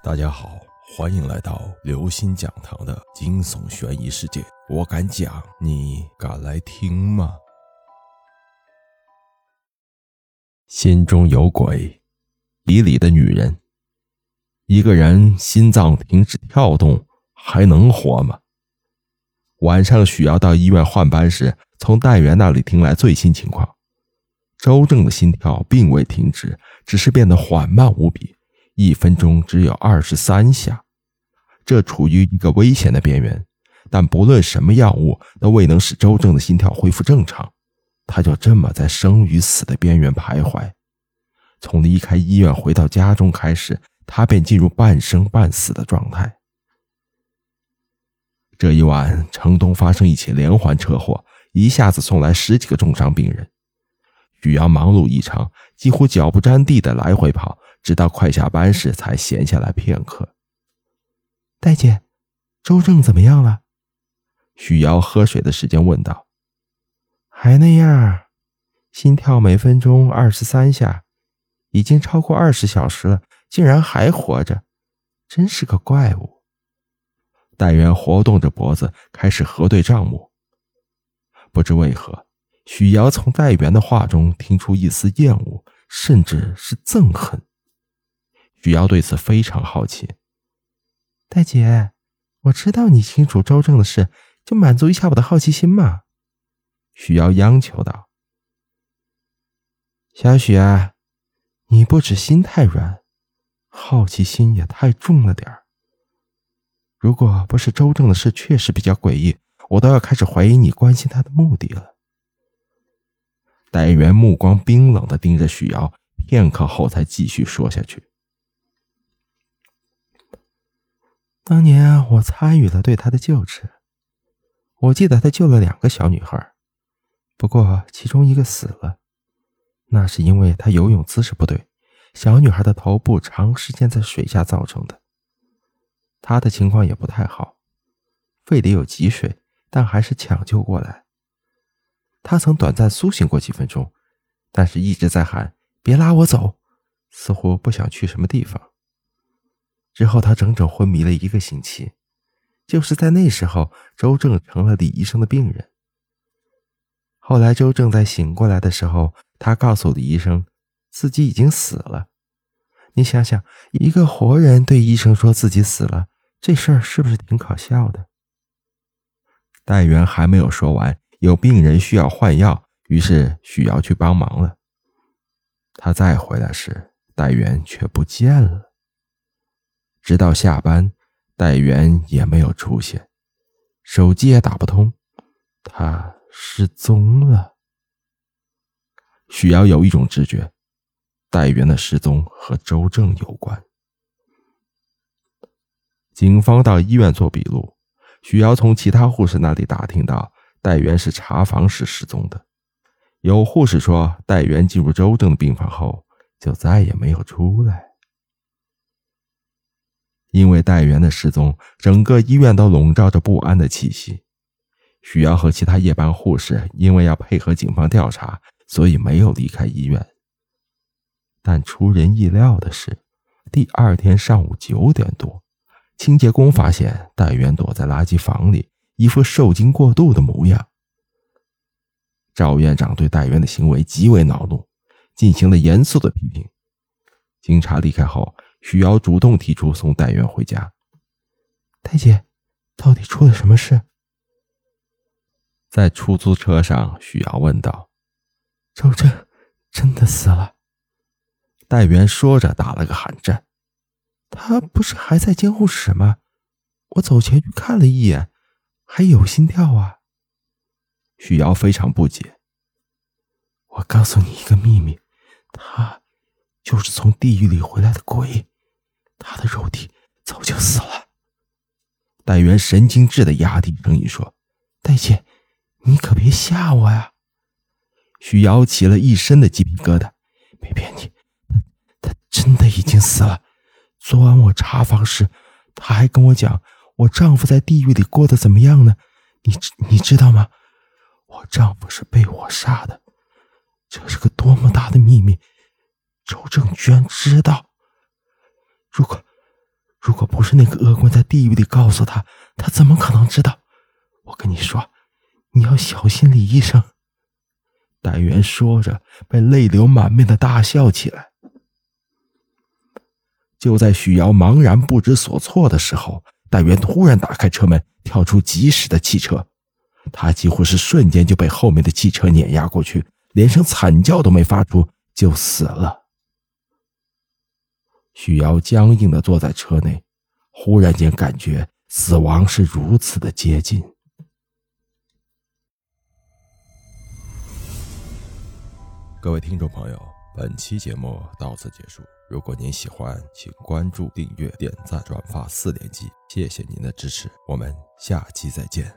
大家好，欢迎来到刘星讲堂的惊悚悬疑世界。我敢讲，你敢来听吗？心中有鬼，里里的女人。一个人心脏停止跳动，还能活吗？晚上，许瑶到医院换班时，从代员那里听来最新情况：周正的心跳并未停止，只是变得缓慢无比。一分钟只有二十三下，这处于一个危险的边缘。但不论什么药物都未能使周正的心跳恢复正常，他就这么在生与死的边缘徘徊。从离开医院回到家中开始，他便进入半生半死的状态。这一晚，城东发生一起连环车祸，一下子送来十几个重伤病人。许阳忙碌异常，几乎脚不沾地的来回跑。直到快下班时，才闲下来片刻。戴姐，周正怎么样了？许瑶喝水的时间问道。还那样，心跳每分钟二十三下，已经超过二十小时了，竟然还活着，真是个怪物。戴元活动着脖子，开始核对账目。不知为何，许瑶从戴元的话中听出一丝厌恶，甚至是憎恨。许瑶对此非常好奇。戴姐，我知道你清楚周正的事，就满足一下我的好奇心嘛。许瑶央求道：“小许啊，你不止心太软，好奇心也太重了点儿。如果不是周正的事确实比较诡异，我都要开始怀疑你关心他的目的了。”戴元目光冰冷的盯着许瑶，片刻后才继续说下去。当年我参与了对他的救治，我记得他救了两个小女孩，不过其中一个死了，那是因为他游泳姿势不对，小女孩的头部长时间在水下造成的。他的情况也不太好，肺里有积水，但还是抢救过来。他曾短暂苏醒过几分钟，但是一直在喊“别拉我走”，似乎不想去什么地方。之后，他整整昏迷了一个星期。就是在那时候，周正成了李医生的病人。后来，周正在醒过来的时候，他告诉李医生自己已经死了。你想想，一个活人对医生说自己死了，这事儿是不是挺可笑的？戴元还没有说完，有病人需要换药，于是许瑶去帮忙了。他再回来时，戴元却不见了。直到下班，戴元也没有出现，手机也打不通，他失踪了。许瑶有一种直觉，戴元的失踪和周正有关。警方到医院做笔录，许瑶从其他护士那里打听到，戴元是查房时失踪的。有护士说，戴元进入周正的病房后，就再也没有出来。因为戴元的失踪，整个医院都笼罩着不安的气息。许瑶和其他夜班护士因为要配合警方调查，所以没有离开医院。但出人意料的是，第二天上午九点多，清洁工发现戴元躲在垃圾房里，一副受惊过度的模样。赵院长对戴元的行为极为恼怒，进行了严肃的批评。警察离开后。许瑶主动提出送戴元回家。戴姐，到底出了什么事？在出租车上，许瑶问道：“周正真的死了？”戴元说着打了个寒战。他不是还在监护室吗？我走前去看了一眼，还有心跳啊。许瑶非常不解。我告诉你一个秘密，他。就是从地狱里回来的鬼，他的肉体早就死了。戴元神经质的压低声音说：“戴姐，你可别吓我呀！”许瑶起了一身的鸡皮疙瘩。没骗你，他他真的已经死了。昨晚我查房时，他还跟我讲，我丈夫在地狱里过得怎么样呢？你你知道吗？我丈夫是被我杀的，这是个多么大的秘密！周正居然知道，如果如果不是那个恶棍在地狱里告诉他，他怎么可能知道？我跟你说，你要小心李医生。戴元说着，被泪流满面的大笑起来。就在许瑶茫然不知所措的时候，戴元突然打开车门，跳出疾驶的汽车，他几乎是瞬间就被后面的汽车碾压过去，连声惨叫都没发出就死了。许瑶僵硬的坐在车内，忽然间感觉死亡是如此的接近。各位听众朋友，本期节目到此结束。如果您喜欢，请关注、订阅、点赞、转发四连击，谢谢您的支持，我们下期再见。